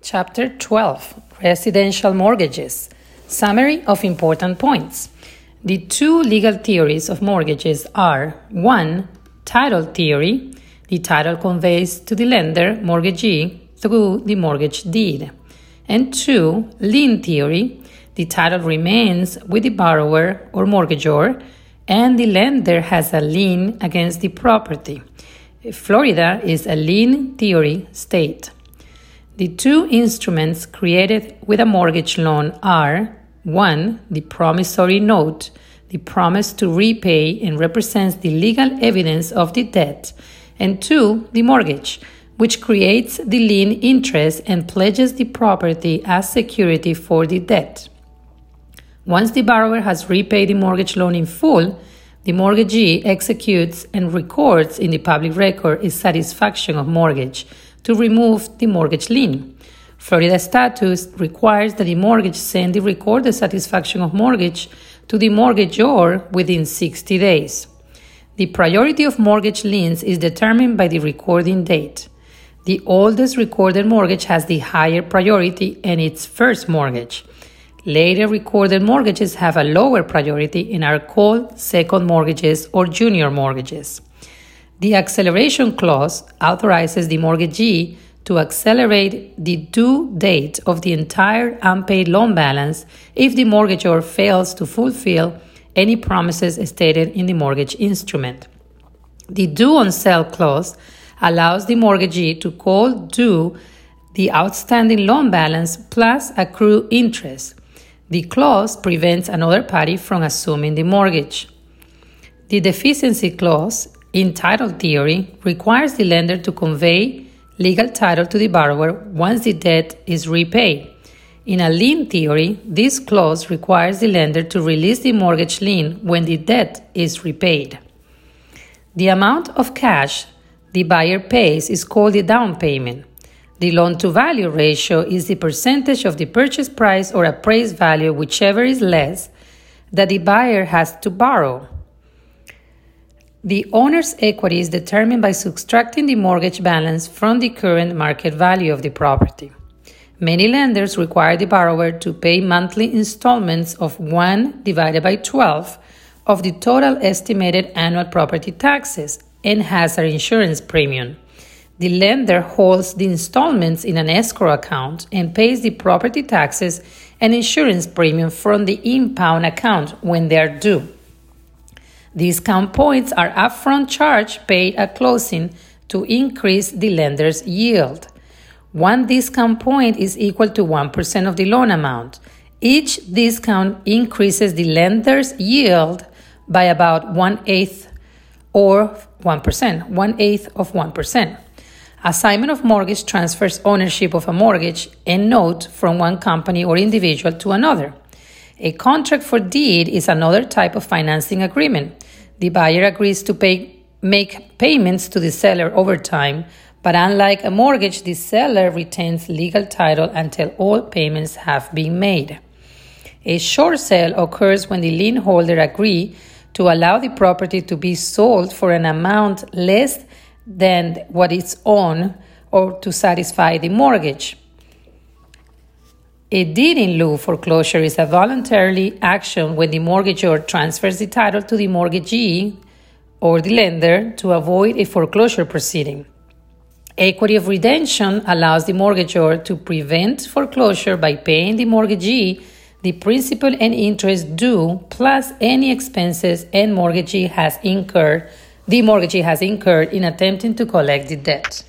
Chapter 12 Residential Mortgages Summary of important points. The two legal theories of mortgages are 1. Title theory. The title conveys to the lender, mortgagee, through the mortgage deed. And 2. Lien theory. The title remains with the borrower or mortgagor, and the lender has a lien against the property. Florida is a lien theory state. The two instruments created with a mortgage loan are 1. The promissory note, the promise to repay and represents the legal evidence of the debt, and 2. The mortgage, which creates the lien interest and pledges the property as security for the debt. Once the borrower has repaid the mortgage loan in full, the mortgagee executes and records in the public record its satisfaction of mortgage to remove the mortgage lien. Florida statute requires that the mortgage send the recorded satisfaction of mortgage to the mortgagor within 60 days. The priority of mortgage liens is determined by the recording date. The oldest recorded mortgage has the higher priority and its first mortgage. Later recorded mortgages have a lower priority and are called second mortgages or junior mortgages. The acceleration clause authorizes the mortgagee to accelerate the due date of the entire unpaid loan balance if the mortgagor fails to fulfill any promises stated in the mortgage instrument. The due on sale clause allows the mortgagee to call due the outstanding loan balance plus accrue interest. The clause prevents another party from assuming the mortgage. The deficiency clause in title theory requires the lender to convey legal title to the borrower once the debt is repaid. In a lien theory, this clause requires the lender to release the mortgage lien when the debt is repaid. The amount of cash the buyer pays is called the down payment. The loan to value ratio is the percentage of the purchase price or appraised value, whichever is less, that the buyer has to borrow. The owner's equity is determined by subtracting the mortgage balance from the current market value of the property. Many lenders require the borrower to pay monthly installments of 1 divided by 12 of the total estimated annual property taxes and hazard insurance premium. The lender holds the installments in an escrow account and pays the property taxes and insurance premium from the impound account when they are due. Discount points are upfront charge paid at closing to increase the lender's yield. One discount point is equal to 1% of the loan amount. Each discount increases the lender's yield by about one eighth or 1%, one eighth of 1%. Assignment of mortgage transfers ownership of a mortgage and note from one company or individual to another. A contract for deed is another type of financing agreement. The buyer agrees to pay, make payments to the seller over time, but unlike a mortgage, the seller retains legal title until all payments have been made. A short sale occurs when the lien holder agree to allow the property to be sold for an amount less than what is on or to satisfy the mortgage. A deed in lieu foreclosure is a voluntary action when the mortgagor transfers the title to the mortgagee or the lender to avoid a foreclosure proceeding. Equity of redemption allows the mortgagor to prevent foreclosure by paying the mortgagee the principal and interest due plus any expenses and mortgagee has incurred the mortgagee has incurred in attempting to collect the debt.